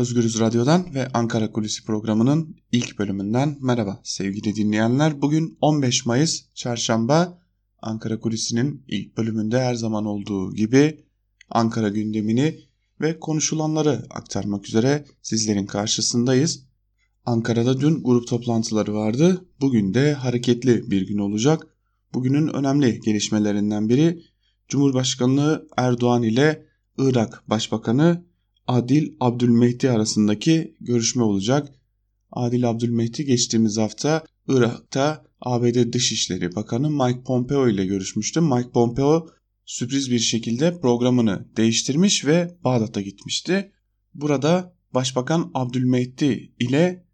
Özgürüz Radyo'dan ve Ankara Kulisi programının ilk bölümünden merhaba sevgili dinleyenler. Bugün 15 Mayıs Çarşamba Ankara Kulisi'nin ilk bölümünde her zaman olduğu gibi Ankara gündemini ve konuşulanları aktarmak üzere sizlerin karşısındayız. Ankara'da dün grup toplantıları vardı. Bugün de hareketli bir gün olacak. Bugünün önemli gelişmelerinden biri Cumhurbaşkanı Erdoğan ile Irak Başbakanı Adil Abdülmehdi arasındaki görüşme olacak. Adil Abdülmehdi geçtiğimiz hafta Irak'ta ABD Dışişleri Bakanı Mike Pompeo ile görüşmüştü. Mike Pompeo sürpriz bir şekilde programını değiştirmiş ve Bağdat'a gitmişti. Burada Başbakan Abdülmehdi ile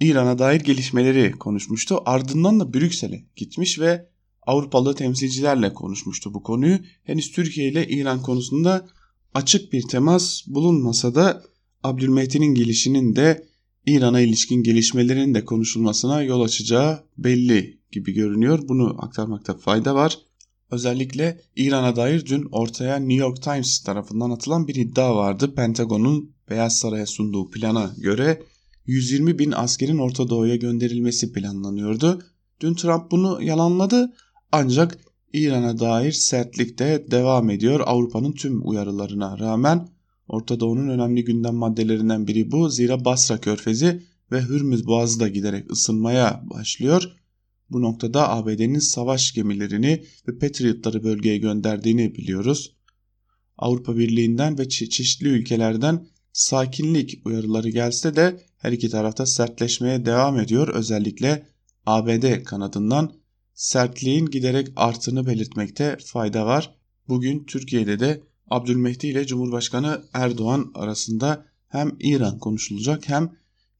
İran'a dair gelişmeleri konuşmuştu. Ardından da Brüksel'e gitmiş ve Avrupalı temsilcilerle konuşmuştu bu konuyu. Henüz Türkiye ile İran konusunda açık bir temas bulunmasa da Abdülmehdi'nin gelişinin de İran'a ilişkin gelişmelerin de konuşulmasına yol açacağı belli gibi görünüyor. Bunu aktarmakta fayda var. Özellikle İran'a dair dün ortaya New York Times tarafından atılan bir iddia vardı. Pentagon'un Beyaz Saray'a sunduğu plana göre 120 bin askerin Orta Doğu'ya gönderilmesi planlanıyordu. Dün Trump bunu yalanladı ancak İran'a dair sertlik de devam ediyor. Avrupa'nın tüm uyarılarına rağmen Orta Doğu'nun önemli gündem maddelerinden biri bu. Zira Basra Körfezi ve Hürmüz Boğazı da giderek ısınmaya başlıyor. Bu noktada ABD'nin savaş gemilerini ve Patriot'ları bölgeye gönderdiğini biliyoruz. Avrupa Birliği'nden ve çe çeşitli ülkelerden sakinlik uyarıları gelse de her iki tarafta sertleşmeye devam ediyor. Özellikle ABD kanadından sertliğin giderek arttığını belirtmekte fayda var. Bugün Türkiye'de de Abdülmehdi ile Cumhurbaşkanı Erdoğan arasında hem İran konuşulacak hem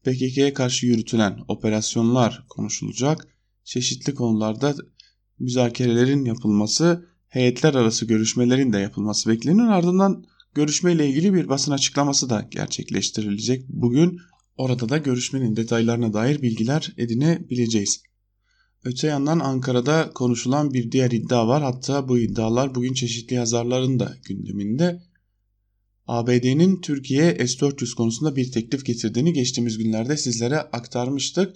PKK'ya karşı yürütülen operasyonlar konuşulacak. Çeşitli konularda müzakerelerin yapılması, heyetler arası görüşmelerin de yapılması bekleniyor. Ardından görüşmeyle ilgili bir basın açıklaması da gerçekleştirilecek. Bugün orada da görüşmenin detaylarına dair bilgiler edinebileceğiz. Öte yandan Ankara'da konuşulan bir diğer iddia var. Hatta bu iddialar bugün çeşitli yazarların da gündeminde. ABD'nin Türkiye'ye S-400 konusunda bir teklif getirdiğini geçtiğimiz günlerde sizlere aktarmıştık.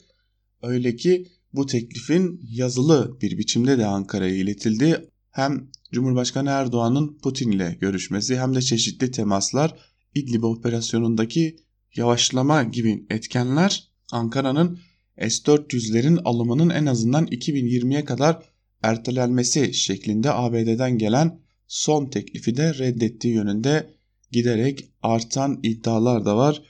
Öyle ki bu teklifin yazılı bir biçimde de Ankara'ya iletildi. Hem Cumhurbaşkanı Erdoğan'ın Putin ile görüşmesi hem de çeşitli temaslar İdlib operasyonundaki yavaşlama gibi etkenler Ankara'nın S-400'lerin alımının en azından 2020'ye kadar ertelenmesi şeklinde ABD'den gelen son teklifi de reddettiği yönünde giderek artan iddialar da var.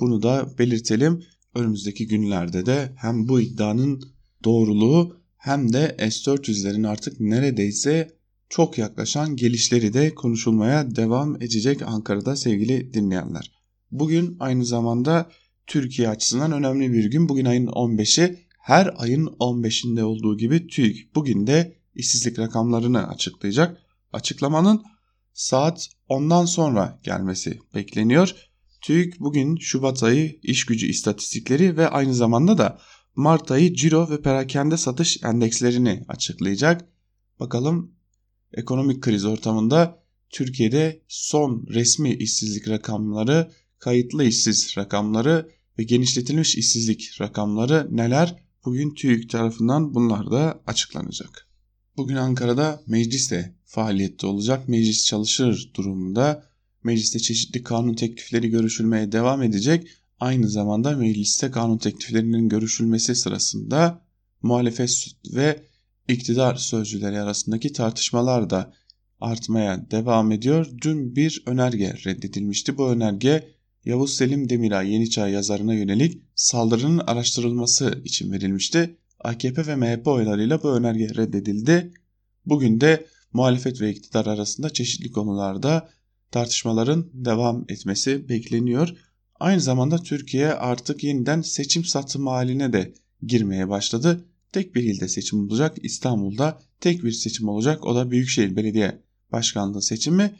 Bunu da belirtelim. Önümüzdeki günlerde de hem bu iddianın doğruluğu hem de S-400'lerin artık neredeyse çok yaklaşan gelişleri de konuşulmaya devam edecek Ankara'da sevgili dinleyenler. Bugün aynı zamanda Türkiye açısından önemli bir gün. Bugün ayın 15'i her ayın 15'inde olduğu gibi TÜİK bugün de işsizlik rakamlarını açıklayacak. Açıklamanın saat 10'dan sonra gelmesi bekleniyor. TÜİK bugün Şubat ayı iş gücü istatistikleri ve aynı zamanda da Mart ayı ciro ve perakende satış endekslerini açıklayacak. Bakalım ekonomik kriz ortamında Türkiye'de son resmi işsizlik rakamları kayıtlı işsiz rakamları ve genişletilmiş işsizlik rakamları neler? Bugün TÜİK tarafından bunlar da açıklanacak. Bugün Ankara'da meclis de faaliyette olacak. Meclis çalışır durumunda. Mecliste çeşitli kanun teklifleri görüşülmeye devam edecek. Aynı zamanda mecliste kanun tekliflerinin görüşülmesi sırasında muhalefet ve iktidar sözcüleri arasındaki tartışmalar da artmaya devam ediyor. Dün bir önerge reddedilmişti. Bu önerge Yavuz Selim Demiray Yeniçağ yazarına yönelik saldırının araştırılması için verilmişti. AKP ve MHP oylarıyla bu önerge reddedildi. Bugün de muhalefet ve iktidar arasında çeşitli konularda tartışmaların devam etmesi bekleniyor. Aynı zamanda Türkiye artık yeniden seçim satım haline de girmeye başladı. Tek bir ilde seçim olacak. İstanbul'da tek bir seçim olacak. O da Büyükşehir Belediye Başkanlığı seçimi.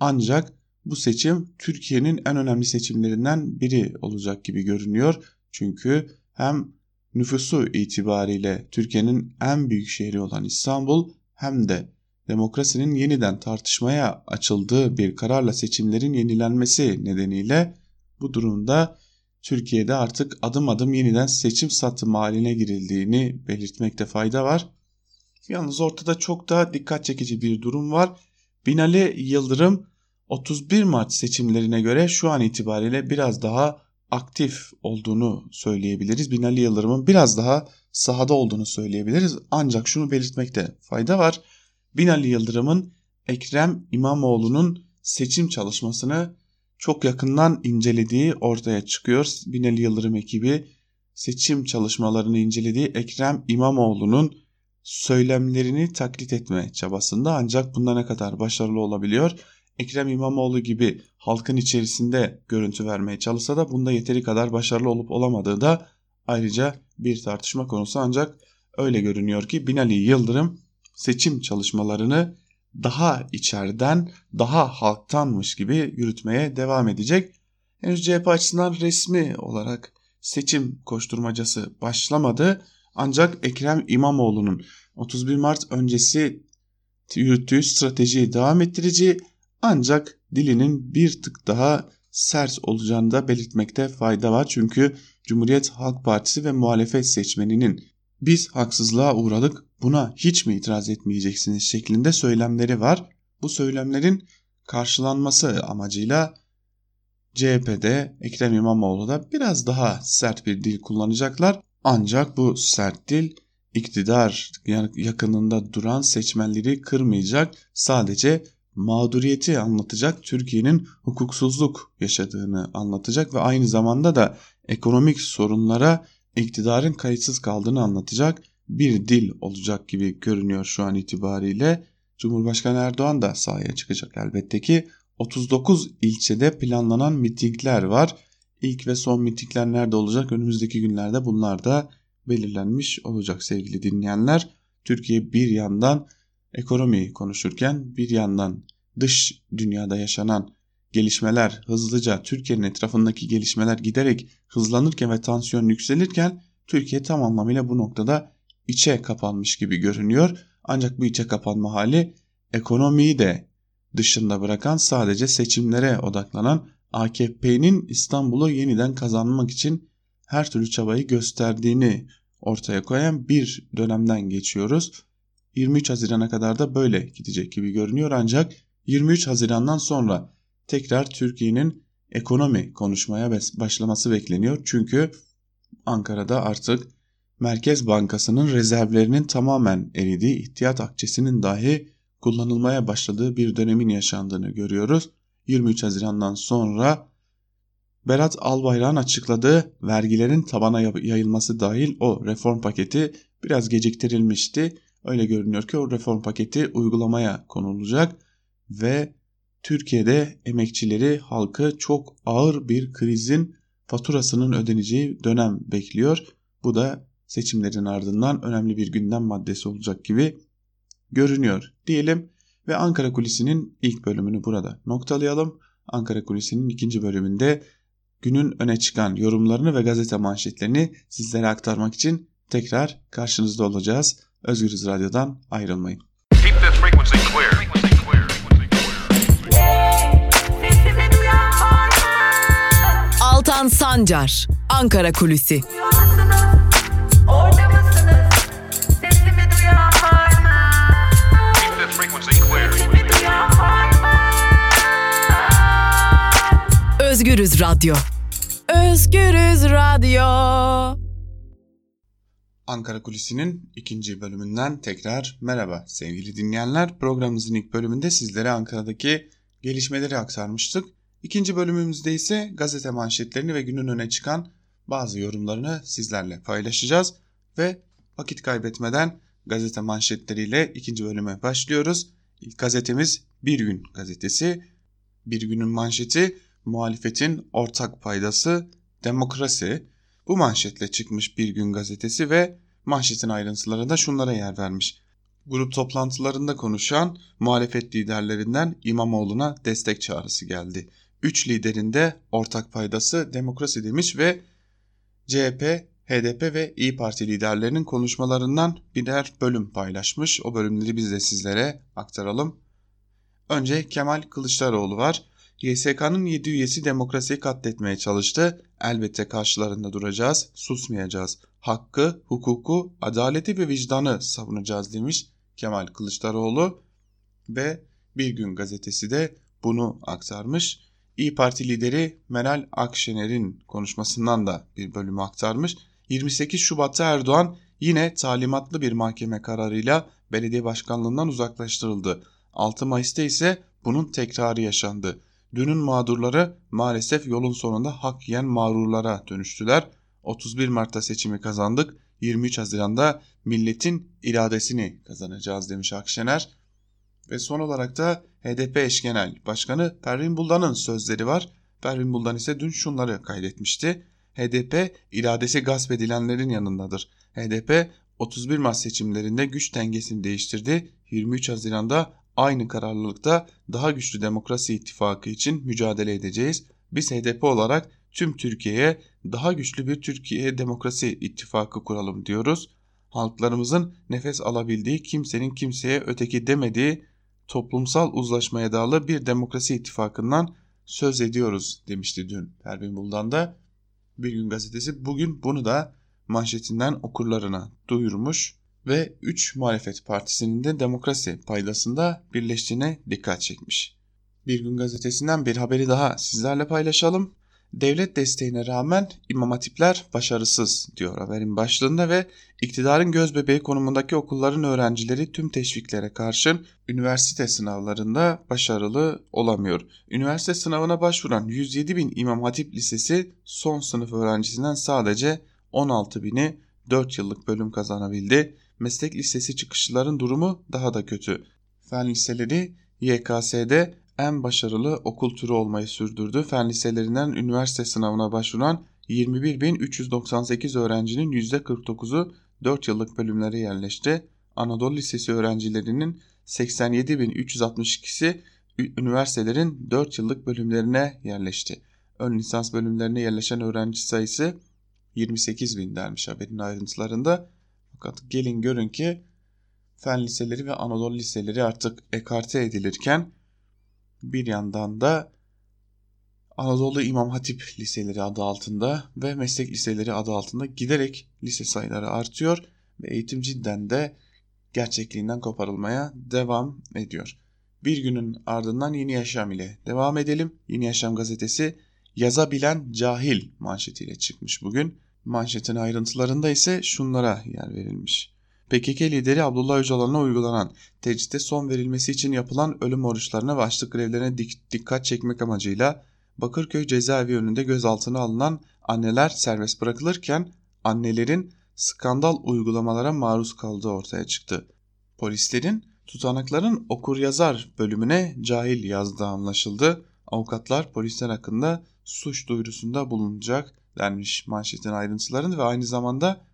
Ancak bu seçim Türkiye'nin en önemli seçimlerinden biri olacak gibi görünüyor. Çünkü hem nüfusu itibariyle Türkiye'nin en büyük şehri olan İstanbul hem de demokrasinin yeniden tartışmaya açıldığı bir kararla seçimlerin yenilenmesi nedeniyle Bu durumda Türkiye'de artık adım adım yeniden seçim satım haline girildiğini belirtmekte fayda var. Yalnız ortada çok daha dikkat çekici bir durum var. Binali Yıldırım 31 Mart seçimlerine göre şu an itibariyle biraz daha aktif olduğunu söyleyebiliriz. Binali Yıldırım'ın biraz daha sahada olduğunu söyleyebiliriz. Ancak şunu belirtmekte fayda var. Binali Yıldırım'ın Ekrem İmamoğlu'nun seçim çalışmasını çok yakından incelediği ortaya çıkıyor. Binali Yıldırım ekibi seçim çalışmalarını incelediği Ekrem İmamoğlu'nun söylemlerini taklit etme çabasında ancak bunda ne kadar başarılı olabiliyor? Ekrem İmamoğlu gibi halkın içerisinde görüntü vermeye çalışsa da bunda yeteri kadar başarılı olup olamadığı da ayrıca bir tartışma konusu ancak öyle görünüyor ki Binali Yıldırım seçim çalışmalarını daha içeriden, daha halktanmış gibi yürütmeye devam edecek. Henüz CHP açısından resmi olarak seçim koşturmacası başlamadı. Ancak Ekrem İmamoğlu'nun 31 Mart öncesi yürüttüğü stratejiyi devam ettirici ancak dilinin bir tık daha sert olacağını da belirtmekte fayda var. Çünkü Cumhuriyet Halk Partisi ve muhalefet seçmeninin biz haksızlığa uğradık buna hiç mi itiraz etmeyeceksiniz şeklinde söylemleri var. Bu söylemlerin karşılanması amacıyla CHP'de Ekrem İmamoğlu da biraz daha sert bir dil kullanacaklar. Ancak bu sert dil iktidar yakınında duran seçmenleri kırmayacak. Sadece mağduriyeti anlatacak, Türkiye'nin hukuksuzluk yaşadığını anlatacak ve aynı zamanda da ekonomik sorunlara iktidarın kayıtsız kaldığını anlatacak bir dil olacak gibi görünüyor şu an itibariyle. Cumhurbaşkanı Erdoğan da sahaya çıkacak elbette ki 39 ilçede planlanan mitingler var. İlk ve son mitingler nerede olacak? Önümüzdeki günlerde bunlar da belirlenmiş olacak sevgili dinleyenler. Türkiye bir yandan ekonomiyi konuşurken bir yandan dış dünyada yaşanan gelişmeler hızlıca Türkiye'nin etrafındaki gelişmeler giderek hızlanırken ve tansiyon yükselirken Türkiye tam anlamıyla bu noktada içe kapanmış gibi görünüyor. Ancak bu içe kapanma hali ekonomiyi de dışında bırakan sadece seçimlere odaklanan AKP'nin İstanbul'u yeniden kazanmak için her türlü çabayı gösterdiğini ortaya koyan bir dönemden geçiyoruz. 23 Haziran'a kadar da böyle gidecek gibi görünüyor ancak 23 Haziran'dan sonra tekrar Türkiye'nin ekonomi konuşmaya başlaması bekleniyor. Çünkü Ankara'da artık Merkez Bankası'nın rezervlerinin tamamen eridiği, ihtiyat akçesinin dahi kullanılmaya başladığı bir dönemin yaşandığını görüyoruz. 23 Haziran'dan sonra Berat Albayrak'ın açıkladığı vergilerin tabana yayılması dahil o reform paketi biraz geciktirilmişti. Öyle görünüyor ki o reform paketi uygulamaya konulacak ve Türkiye'de emekçileri, halkı çok ağır bir krizin faturasının ödeneceği dönem bekliyor. Bu da seçimlerin ardından önemli bir gündem maddesi olacak gibi görünüyor diyelim ve Ankara Kulisi'nin ilk bölümünü burada noktalayalım. Ankara Kulisi'nin ikinci bölümünde günün öne çıkan yorumlarını ve gazete manşetlerini sizlere aktarmak için tekrar karşınızda olacağız. Özgürüz Radyo'dan ayrılmayın. Altan Sancar, Ankara Kulüsi. Özgürüz Radyo. Özgürüz Radyo. Ankara Kulisi'nin ikinci bölümünden tekrar merhaba sevgili dinleyenler. Programımızın ilk bölümünde sizlere Ankara'daki gelişmeleri aktarmıştık. İkinci bölümümüzde ise gazete manşetlerini ve günün öne çıkan bazı yorumlarını sizlerle paylaşacağız. Ve vakit kaybetmeden gazete manşetleriyle ikinci bölüme başlıyoruz. İlk gazetemiz Bir Gün gazetesi. Bir günün manşeti muhalefetin ortak paydası demokrasi. Bu manşetle çıkmış Bir Gün gazetesi ve manşetin ayrıntılarında şunlara yer vermiş. Grup toplantılarında konuşan muhalefet liderlerinden İmamoğlu'na destek çağrısı geldi. Üç liderin de ortak paydası demokrasi demiş ve CHP, HDP ve İyi Parti liderlerinin konuşmalarından birer bölüm paylaşmış. O bölümleri biz de sizlere aktaralım. Önce Kemal Kılıçdaroğlu var. YSK'nın 7 üyesi demokrasiyi katletmeye çalıştı. Elbette karşılarında duracağız, susmayacağız. Hakkı, hukuku, adaleti ve vicdanı savunacağız demiş Kemal Kılıçdaroğlu ve Bir Gün gazetesi de bunu aktarmış. İyi Parti lideri Meral Akşener'in konuşmasından da bir bölümü aktarmış. 28 Şubat'ta Erdoğan yine talimatlı bir mahkeme kararıyla belediye başkanlığından uzaklaştırıldı. 6 Mayıs'ta ise bunun tekrarı yaşandı. Dünün mağdurları maalesef yolun sonunda hak yiyen mağrurlara dönüştüler. 31 Mart'ta seçimi kazandık. 23 Haziran'da milletin iradesini kazanacağız demiş Akşener. Ve son olarak da HDP eş genel başkanı Pervin Buldan'ın sözleri var. Pervin Buldan ise dün şunları kaydetmişti. HDP iradesi gasp edilenlerin yanındadır. HDP 31 Mart seçimlerinde güç dengesini değiştirdi. 23 Haziran'da aynı kararlılıkta daha güçlü demokrasi ittifakı için mücadele edeceğiz. Biz HDP olarak tüm Türkiye'ye daha güçlü bir Türkiye demokrasi ittifakı kuralım diyoruz. Halklarımızın nefes alabildiği, kimsenin kimseye öteki demediği toplumsal uzlaşmaya dayalı bir demokrasi ittifakından söz ediyoruz demişti dün Pervin Buldan da. Bir gün gazetesi bugün bunu da manşetinden okurlarına duyurmuş ve 3 muhalefet partisinin de demokrasi paydasında birleştiğine dikkat çekmiş. Bir gün gazetesinden bir haberi daha sizlerle paylaşalım. Devlet desteğine rağmen imam hatipler başarısız diyor haberin başlığında ve iktidarın göz bebeği konumundaki okulların öğrencileri tüm teşviklere karşın üniversite sınavlarında başarılı olamıyor. Üniversite sınavına başvuran 107 bin imam hatip lisesi son sınıf öğrencisinden sadece 16 bini 4 yıllık bölüm kazanabildi. Meslek lisesi çıkışlıların durumu daha da kötü. Fen liseleri YKS'de en başarılı okul türü olmayı sürdürdü. Fen liselerinden üniversite sınavına başvuran 21.398 öğrencinin %49'u 4 yıllık bölümlere yerleşti. Anadolu Lisesi öğrencilerinin 87.362'si üniversitelerin 4 yıllık bölümlerine yerleşti. Ön lisans bölümlerine yerleşen öğrenci sayısı 28 bin dermiş haberin ayrıntılarında. Fakat gelin görün ki fen liseleri ve Anadolu liseleri artık ekarte edilirken bir yandan da Anadolu İmam Hatip liseleri adı altında ve meslek liseleri adı altında giderek lise sayıları artıyor ve eğitim cidden de gerçekliğinden koparılmaya devam ediyor. Bir günün ardından Yeni Yaşam ile devam edelim. Yeni Yaşam gazetesi yazabilen cahil manşetiyle çıkmış bugün. Manşetin ayrıntılarında ise şunlara yer verilmiş. PKK lideri Abdullah Öcalan'a uygulanan tecritte son verilmesi için yapılan ölüm oruçlarına ve açlık grevlerine dik dikkat çekmek amacıyla Bakırköy cezaevi önünde gözaltına alınan anneler serbest bırakılırken annelerin skandal uygulamalara maruz kaldığı ortaya çıktı. Polislerin tutanakların okur yazar bölümüne cahil yazdığı anlaşıldı. Avukatlar polisler hakkında suç duyurusunda bulunacak denmiş manşetin ayrıntılarını ve aynı zamanda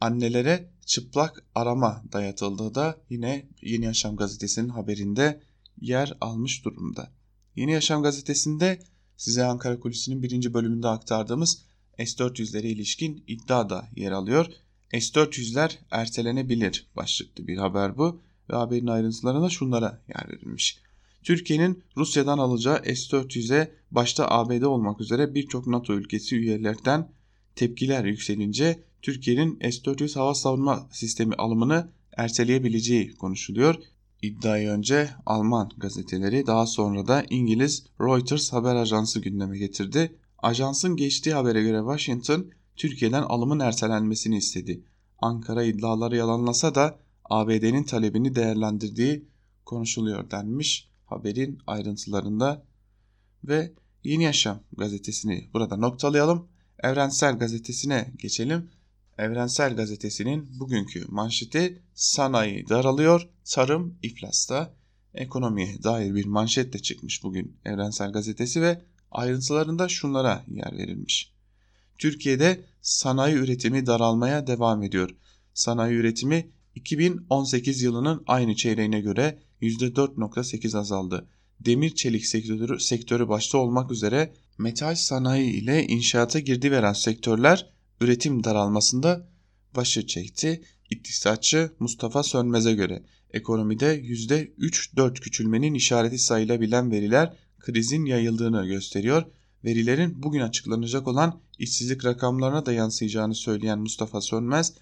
annelere çıplak arama dayatıldığı da yine Yeni Yaşam gazetesinin haberinde yer almış durumda. Yeni Yaşam gazetesinde size Ankara Kulisi'nin birinci bölümünde aktardığımız S-400'lere ilişkin iddia da yer alıyor. S-400'ler ertelenebilir başlıklı bir haber bu ve haberin ayrıntılarına şunlara yer verilmiş. Türkiye'nin Rusya'dan alacağı S-400'e başta ABD olmak üzere birçok NATO ülkesi üyelerden tepkiler yükselince Türkiye'nin S-400 hava savunma sistemi alımını erteleyebileceği konuşuluyor. İddiayı önce Alman gazeteleri daha sonra da İngiliz Reuters haber ajansı gündeme getirdi. Ajansın geçtiği habere göre Washington Türkiye'den alımın ertelenmesini istedi. Ankara iddiaları yalanlasa da ABD'nin talebini değerlendirdiği konuşuluyor denmiş haberin ayrıntılarında ve Yeni Yaşam gazetesini burada noktalayalım. Evrensel gazetesine geçelim. Evrensel gazetesinin bugünkü manşeti sanayi daralıyor, tarım iflasta. Ekonomiye dair bir manşetle çıkmış bugün Evrensel gazetesi ve ayrıntılarında şunlara yer verilmiş. Türkiye'de sanayi üretimi daralmaya devam ediyor. Sanayi üretimi 2018 yılının aynı çeyreğine göre %4.8 azaldı. Demir çelik sektörü, sektörü başta olmak üzere metal sanayi ile inşaata girdi veren sektörler üretim daralmasında başı çekti. İktisatçı Mustafa Sönmez'e göre ekonomide %3-4 küçülmenin işareti sayılabilen veriler krizin yayıldığını gösteriyor. Verilerin bugün açıklanacak olan işsizlik rakamlarına da yansıyacağını söyleyen Mustafa Sönmez,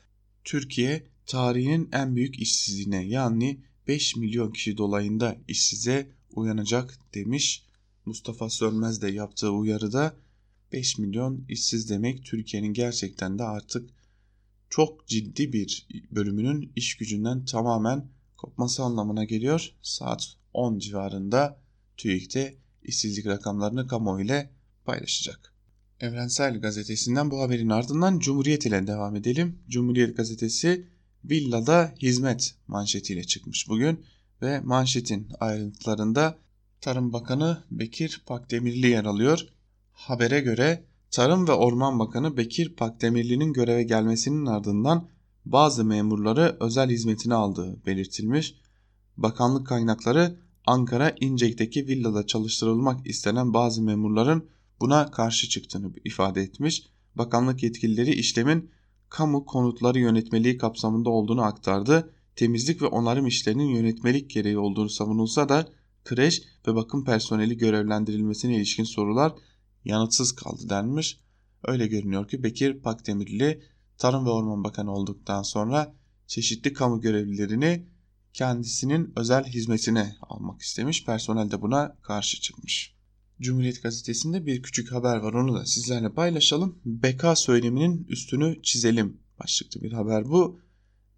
Türkiye tarihinin en büyük işsizliğine yani 5 milyon kişi dolayında işsize uyanacak demiş. Mustafa Sönmez de yaptığı uyarıda 5 milyon işsiz demek Türkiye'nin gerçekten de artık çok ciddi bir bölümünün iş gücünden tamamen kopması anlamına geliyor. Saat 10 civarında TÜİK'te işsizlik rakamlarını kamuoyu ile paylaşacak. Evrensel Gazetesi'nden bu haberin ardından Cumhuriyet ile devam edelim. Cumhuriyet Gazetesi villada hizmet manşetiyle çıkmış bugün ve manşetin ayrıntılarında Tarım Bakanı Bekir Pakdemirli yer alıyor. Habere göre Tarım ve Orman Bakanı Bekir Pakdemirli'nin göreve gelmesinin ardından bazı memurları özel hizmetine aldığı belirtilmiş. Bakanlık kaynakları Ankara İncek'teki villada çalıştırılmak istenen bazı memurların buna karşı çıktığını ifade etmiş. Bakanlık yetkilileri işlemin kamu konutları yönetmeliği kapsamında olduğunu aktardı. Temizlik ve onarım işlerinin yönetmelik gereği olduğunu savunulsa da kreş ve bakım personeli görevlendirilmesine ilişkin sorular yanıtsız kaldı denmiş. Öyle görünüyor ki Bekir Pakdemirli Tarım ve Orman Bakanı olduktan sonra çeşitli kamu görevlilerini kendisinin özel hizmetine almak istemiş. Personel de buna karşı çıkmış. Cumhuriyet Gazetesi'nde bir küçük haber var onu da sizlerle paylaşalım. BK söyleminin üstünü çizelim başlıklı bir haber bu.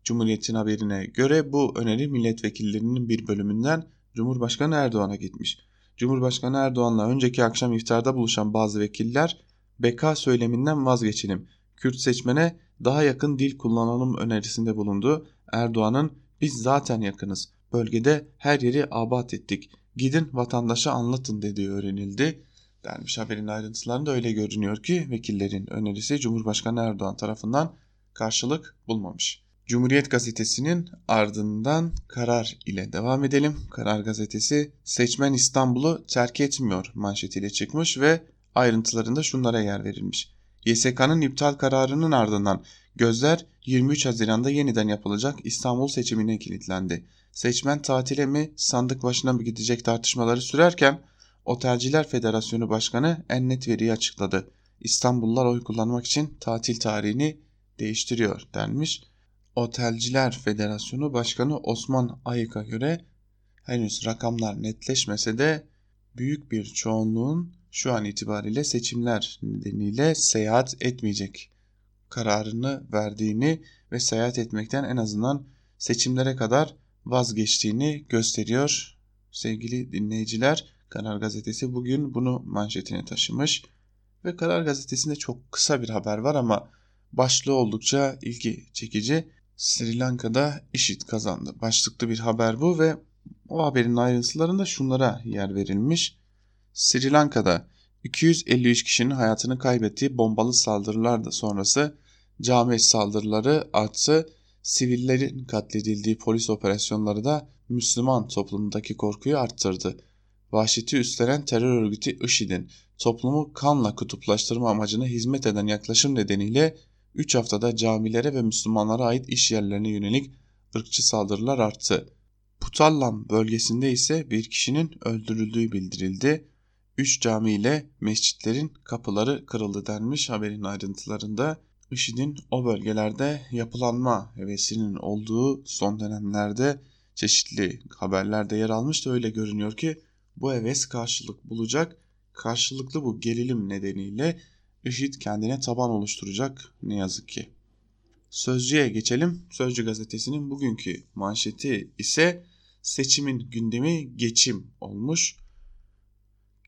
Cumhuriyet'in haberine göre bu öneri milletvekillerinin bir bölümünden Cumhurbaşkanı Erdoğan'a gitmiş. Cumhurbaşkanı Erdoğan'la önceki akşam iftarda buluşan bazı vekiller BK söyleminden vazgeçelim. Kürt seçmene daha yakın dil kullanalım önerisinde bulundu. Erdoğan'ın biz zaten yakınız. Bölgede her yeri abat ettik. Gidin vatandaşa anlatın dediği öğrenildi. Denmiş haberin ayrıntılarında öyle görünüyor ki vekillerin önerisi Cumhurbaşkanı Erdoğan tarafından karşılık bulmamış. Cumhuriyet gazetesinin ardından karar ile devam edelim. Karar gazetesi seçmen İstanbul'u terk etmiyor manşetiyle çıkmış ve ayrıntılarında şunlara yer verilmiş. YSK'nın iptal kararının ardından gözler 23 Haziran'da yeniden yapılacak İstanbul seçimine kilitlendi. Seçmen tatile mi sandık başına mı gidecek tartışmaları sürerken Otelciler Federasyonu Başkanı en net veriyi açıkladı. İstanbullular oy kullanmak için tatil tarihini değiştiriyor denmiş. Otelciler Federasyonu Başkanı Osman Ayık'a göre henüz rakamlar netleşmese de büyük bir çoğunluğun şu an itibariyle seçimler nedeniyle seyahat etmeyecek kararını verdiğini ve seyahat etmekten en azından seçimlere kadar vazgeçtiğini gösteriyor. Sevgili dinleyiciler, Karar Gazetesi bugün bunu manşetine taşımış ve Karar Gazetesi'nde çok kısa bir haber var ama başlığı oldukça ilgi çekici. Sri Lanka'da IŞİD kazandı. Başlıklı bir haber bu ve o haberin ayrıntılarında şunlara yer verilmiş. Sri Lanka'da 253 kişinin hayatını kaybettiği bombalı saldırılar da sonrası cami saldırıları arttı. Sivillerin katledildiği polis operasyonları da Müslüman toplumundaki korkuyu arttırdı. Vahşeti üstlenen terör örgütü IŞİD'in toplumu kanla kutuplaştırma amacına hizmet eden yaklaşım nedeniyle 3 haftada camilere ve Müslümanlara ait iş yerlerine yönelik ırkçı saldırılar arttı. Putallam bölgesinde ise bir kişinin öldürüldüğü bildirildi. 3 cami ile mescitlerin kapıları kırıldı denmiş haberin ayrıntılarında. IŞİD'in o bölgelerde yapılanma hevesinin olduğu son dönemlerde çeşitli haberlerde yer almıştı. Öyle görünüyor ki bu heves karşılık bulacak. Karşılıklı bu gerilim nedeniyle IŞİD kendine taban oluşturacak ne yazık ki. Sözcü'ye geçelim. Sözcü gazetesinin bugünkü manşeti ise seçimin gündemi geçim olmuş.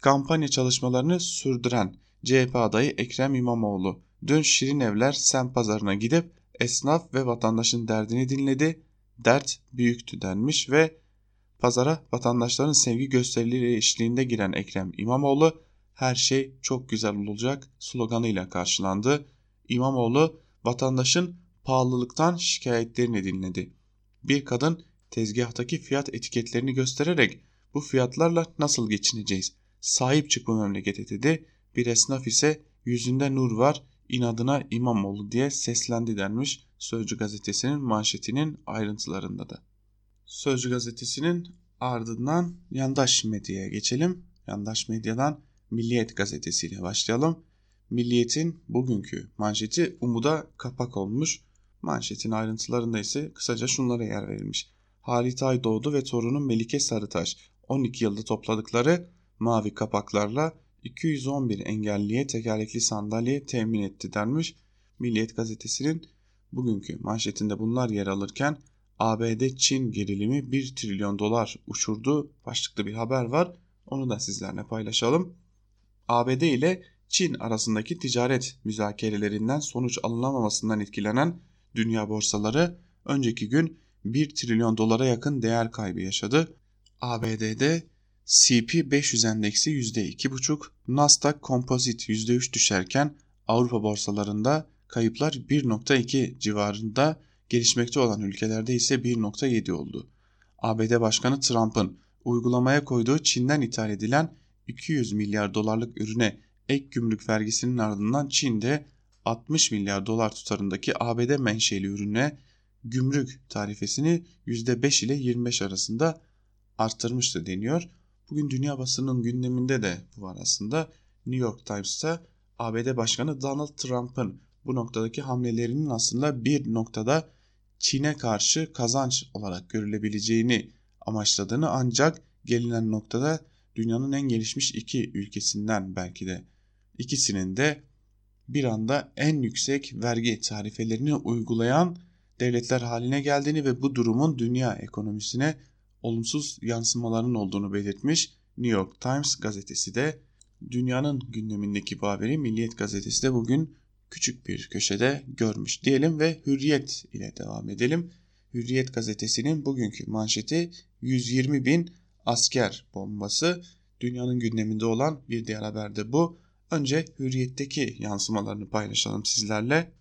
Kampanya çalışmalarını sürdüren CHP adayı Ekrem İmamoğlu dün Şirin Evler Sen Pazarı'na gidip esnaf ve vatandaşın derdini dinledi. Dert büyüktü denmiş ve pazara vatandaşların sevgi gösterileri eşliğinde giren Ekrem İmamoğlu her şey çok güzel olacak sloganıyla karşılandı. İmamoğlu vatandaşın pahalılıktan şikayetlerini dinledi. Bir kadın tezgahtaki fiyat etiketlerini göstererek bu fiyatlarla nasıl geçineceğiz? Sahip çık bu memlekete dedi. Bir esnaf ise yüzünde nur var inadına İmamoğlu diye seslendi denmiş Sözcü gazetesinin manşetinin ayrıntılarında da. Sözcü gazetesinin ardından yandaş medyaya geçelim. yandaş medyadan Milliyet gazetesiyle başlayalım. Milliyet'in bugünkü manşeti umuda kapak olmuş. Manşetin ayrıntılarında ise kısaca şunlara yer verilmiş. Halit Ay doğdu ve torunu Melike Sarıtaş 12 yılda topladıkları mavi kapaklarla 211 engelliye tekerlekli sandalye temin etti denmiş. Milliyet gazetesinin bugünkü manşetinde bunlar yer alırken ABD-Çin gerilimi 1 trilyon dolar uçurdu başlıklı bir haber var. Onu da sizlerle paylaşalım. ABD ile Çin arasındaki ticaret müzakerelerinden sonuç alınamamasından etkilenen dünya borsaları önceki gün 1 trilyon dolara yakın değer kaybı yaşadı. ABD'de CP 500 endeksi %2,5, Nasdaq Composite %3 düşerken Avrupa borsalarında kayıplar 1.2 civarında gelişmekte olan ülkelerde ise 1.7 oldu. ABD Başkanı Trump'ın uygulamaya koyduğu Çin'den ithal edilen 200 milyar dolarlık ürüne ek gümrük vergisinin ardından Çin'de 60 milyar dolar tutarındaki ABD menşeli ürüne gümrük tarifesini %5 ile 25 arasında arttırmıştı deniyor. Bugün dünya basının gündeminde de bu var aslında. New York Times'ta ABD Başkanı Donald Trump'ın bu noktadaki hamlelerinin aslında bir noktada Çin'e karşı kazanç olarak görülebileceğini amaçladığını ancak gelinen noktada dünyanın en gelişmiş iki ülkesinden belki de ikisinin de bir anda en yüksek vergi tarifelerini uygulayan devletler haline geldiğini ve bu durumun dünya ekonomisine olumsuz yansımaların olduğunu belirtmiş. New York Times gazetesi de dünyanın gündemindeki bu haberi Milliyet gazetesi de bugün küçük bir köşede görmüş diyelim ve Hürriyet ile devam edelim. Hürriyet gazetesinin bugünkü manşeti 120 bin asker bombası. Dünyanın gündeminde olan bir diğer haber de bu. Önce Hürriyet'teki yansımalarını paylaşalım sizlerle.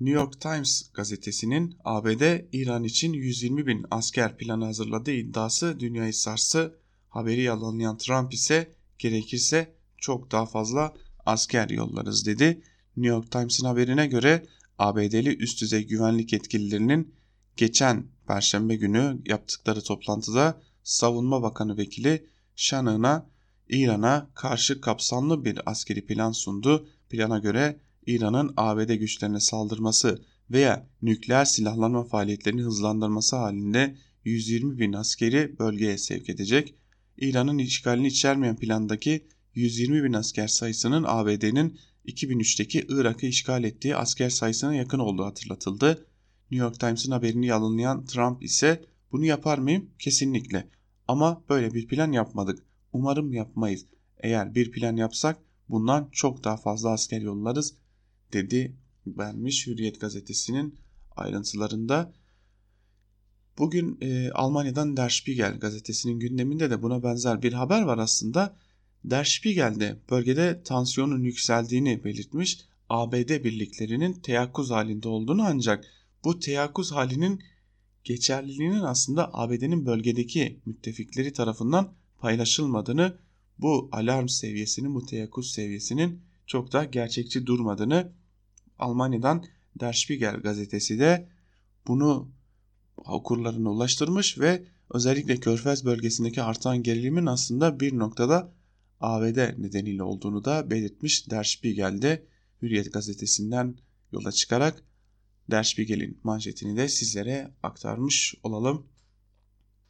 New York Times gazetesinin ABD İran için 120 bin asker planı hazırladığı iddiası dünyayı sarsı. Haberi yalanlayan Trump ise gerekirse çok daha fazla asker yollarız dedi. New York Times'ın haberine göre ABD'li üst düzey güvenlik yetkililerinin geçen perşembe günü yaptıkları toplantıda Savunma Bakanı Vekili Shannon'a İran'a karşı kapsamlı bir askeri plan sundu. Plana göre İran'ın ABD güçlerine saldırması veya nükleer silahlanma faaliyetlerini hızlandırması halinde 120 bin askeri bölgeye sevk edecek. İran'ın işgalini içermeyen plandaki 120 bin asker sayısının ABD'nin 2003'teki Irak'ı işgal ettiği asker sayısına yakın olduğu hatırlatıldı. New York Times'ın haberini yalanlayan Trump ise bunu yapar mıyım? Kesinlikle. Ama böyle bir plan yapmadık. Umarım yapmayız. Eğer bir plan yapsak bundan çok daha fazla asker yollarız dedi vermiş Hürriyet gazetesinin ayrıntılarında. Bugün e, Almanya'dan Der Spiegel gazetesinin gündeminde de buna benzer bir haber var aslında. Der Spiegel'de bölgede tansiyonun yükseldiğini belirtmiş. ABD birliklerinin teyakkuz halinde olduğunu ancak bu teyakkuz halinin geçerliliğinin aslında ABD'nin bölgedeki müttefikleri tarafından paylaşılmadığını, bu alarm seviyesinin, bu teyakkuz seviyesinin çok da gerçekçi durmadığını Almanya'dan Der Spiegel gazetesi de bunu okurlarına ulaştırmış ve özellikle Körfez bölgesindeki artan gerilimin aslında bir noktada ABD nedeniyle olduğunu da belirtmiş Der Spiegel'de Hürriyet gazetesinden yola çıkarak Der Spiegel'in manşetini de sizlere aktarmış olalım.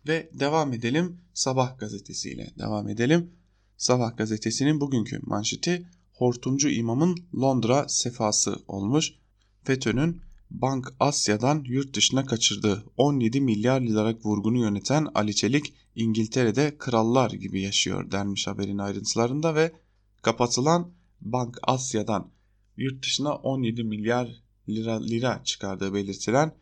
Ve devam edelim Sabah gazetesiyle devam edelim. Sabah gazetesinin bugünkü manşeti hortumcu imamın Londra sefası olmuş. FETÖ'nün Bank Asya'dan yurt dışına kaçırdığı 17 milyar liralık vurgunu yöneten Ali Çelik İngiltere'de krallar gibi yaşıyor denmiş haberin ayrıntılarında ve kapatılan Bank Asya'dan yurt dışına 17 milyar lira, lira çıkardığı belirtilen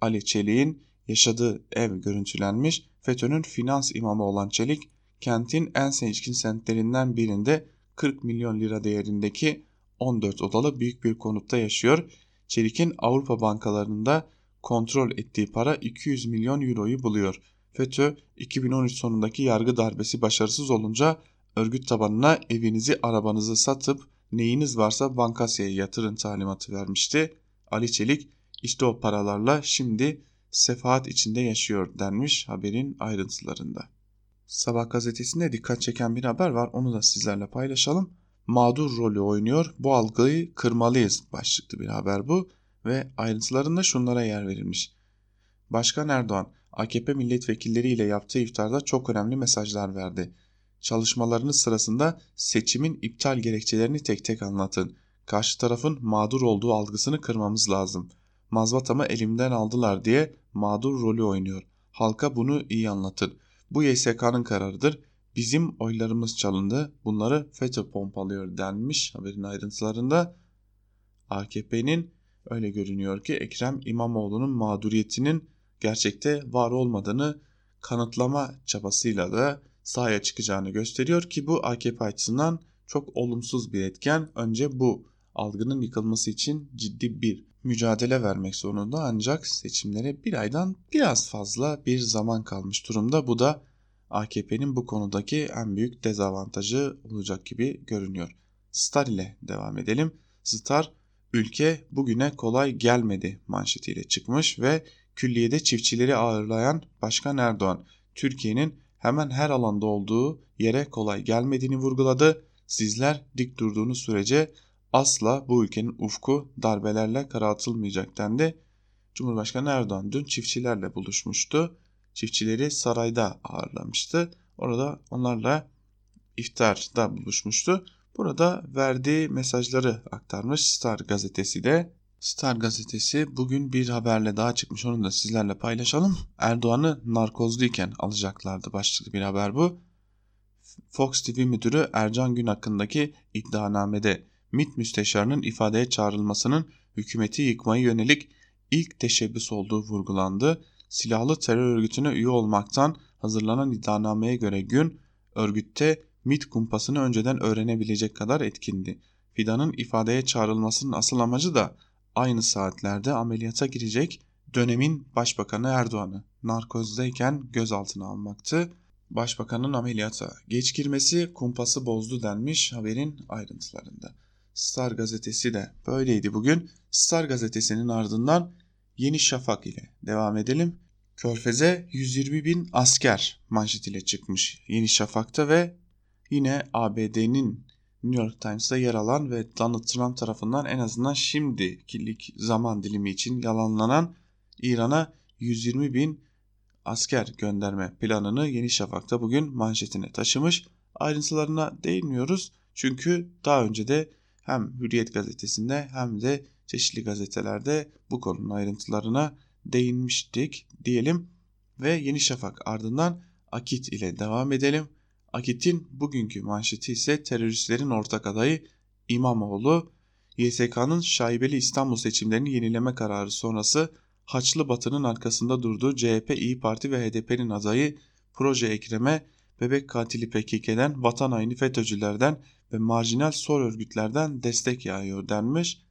Ali Çelik'in yaşadığı ev görüntülenmiş. FETÖ'nün finans imamı olan Çelik kentin en seçkin semtlerinden birinde 40 milyon lira değerindeki 14 odalı büyük bir konutta yaşıyor. Çelik'in Avrupa bankalarında kontrol ettiği para 200 milyon euroyu buluyor. FETÖ 2013 sonundaki yargı darbesi başarısız olunca örgüt tabanına evinizi arabanızı satıp neyiniz varsa Bankasya'ya yatırın talimatı vermişti. Ali Çelik işte o paralarla şimdi sefaat içinde yaşıyor denmiş haberin ayrıntılarında. Sabah gazetesinde dikkat çeken bir haber var. Onu da sizlerle paylaşalım. Mağdur rolü oynuyor. Bu algıyı kırmalıyız başlıklı bir haber bu ve ayrıntılarında şunlara yer verilmiş. Başkan Erdoğan AKP milletvekilleriyle yaptığı iftarda çok önemli mesajlar verdi. Çalışmalarınız sırasında seçimin iptal gerekçelerini tek tek anlatın. Karşı tarafın mağdur olduğu algısını kırmamız lazım. Mazbatamı elimden aldılar diye mağdur rolü oynuyor. Halka bunu iyi anlatın. Bu YSK'nın kararıdır. Bizim oylarımız çalındı. Bunları FETÖ pompalıyor denmiş haberin ayrıntılarında. AKP'nin öyle görünüyor ki Ekrem İmamoğlu'nun mağduriyetinin gerçekte var olmadığını kanıtlama çabasıyla da sahaya çıkacağını gösteriyor ki bu AKP açısından çok olumsuz bir etken. Önce bu algının yıkılması için ciddi bir mücadele vermek zorunda ancak seçimlere bir aydan biraz fazla bir zaman kalmış durumda. Bu da AKP'nin bu konudaki en büyük dezavantajı olacak gibi görünüyor. Star ile devam edelim. Star ülke bugüne kolay gelmedi manşetiyle çıkmış ve külliyede çiftçileri ağırlayan Başkan Erdoğan Türkiye'nin hemen her alanda olduğu yere kolay gelmediğini vurguladı. Sizler dik durduğunuz sürece asla bu ülkenin ufku darbelerle karartılmayacak dendi. Cumhurbaşkanı Erdoğan dün çiftçilerle buluşmuştu. Çiftçileri sarayda ağırlamıştı. Orada onlarla iftarda buluşmuştu. Burada verdiği mesajları aktarmış Star gazetesi de. Star gazetesi bugün bir haberle daha çıkmış onu da sizlerle paylaşalım. Erdoğan'ı narkozluyken alacaklardı başlıklı bir haber bu. Fox TV müdürü Ercan Gün hakkındaki iddianamede MİT müsteşarının ifadeye çağrılmasının hükümeti yıkmaya yönelik ilk teşebbüs olduğu vurgulandı. Silahlı terör örgütüne üye olmaktan hazırlanan iddianameye göre Gün, örgütte MİT kumpasını önceden öğrenebilecek kadar etkindi. Fidan'ın ifadeye çağrılmasının asıl amacı da aynı saatlerde ameliyata girecek dönemin Başbakanı Erdoğan'ı narkozdayken gözaltına almaktı. Başbakanın ameliyata geç girmesi kumpası bozdu denmiş haberin ayrıntılarında. Star gazetesi de böyleydi bugün. Star gazetesinin ardından Yeni Şafak ile devam edelim. Körfez'e 120 bin asker manşet ile çıkmış Yeni Şafak'ta ve yine ABD'nin New York Times'ta yer alan ve Donald Trump tarafından en azından şimdikilik zaman dilimi için yalanlanan İran'a 120 bin asker gönderme planını Yeni Şafak'ta bugün manşetine taşımış. Ayrıntılarına değinmiyoruz çünkü daha önce de hem Hürriyet gazetesinde hem de çeşitli gazetelerde bu konunun ayrıntılarına değinmiştik diyelim ve Yeni Şafak ardından Akit ile devam edelim. Akit'in bugünkü manşeti ise teröristlerin ortak adayı İmamoğlu, YSK'nın şaibeli İstanbul seçimlerini yenileme kararı sonrası Haçlı Batı'nın arkasında durduğu CHP, İyi Parti ve HDP'nin adayı Proje Ekrem'e bebek katili PKK'den, vatan haini FETÖ'cülerden ve marjinal sol örgütlerden destek yağıyor denmiş.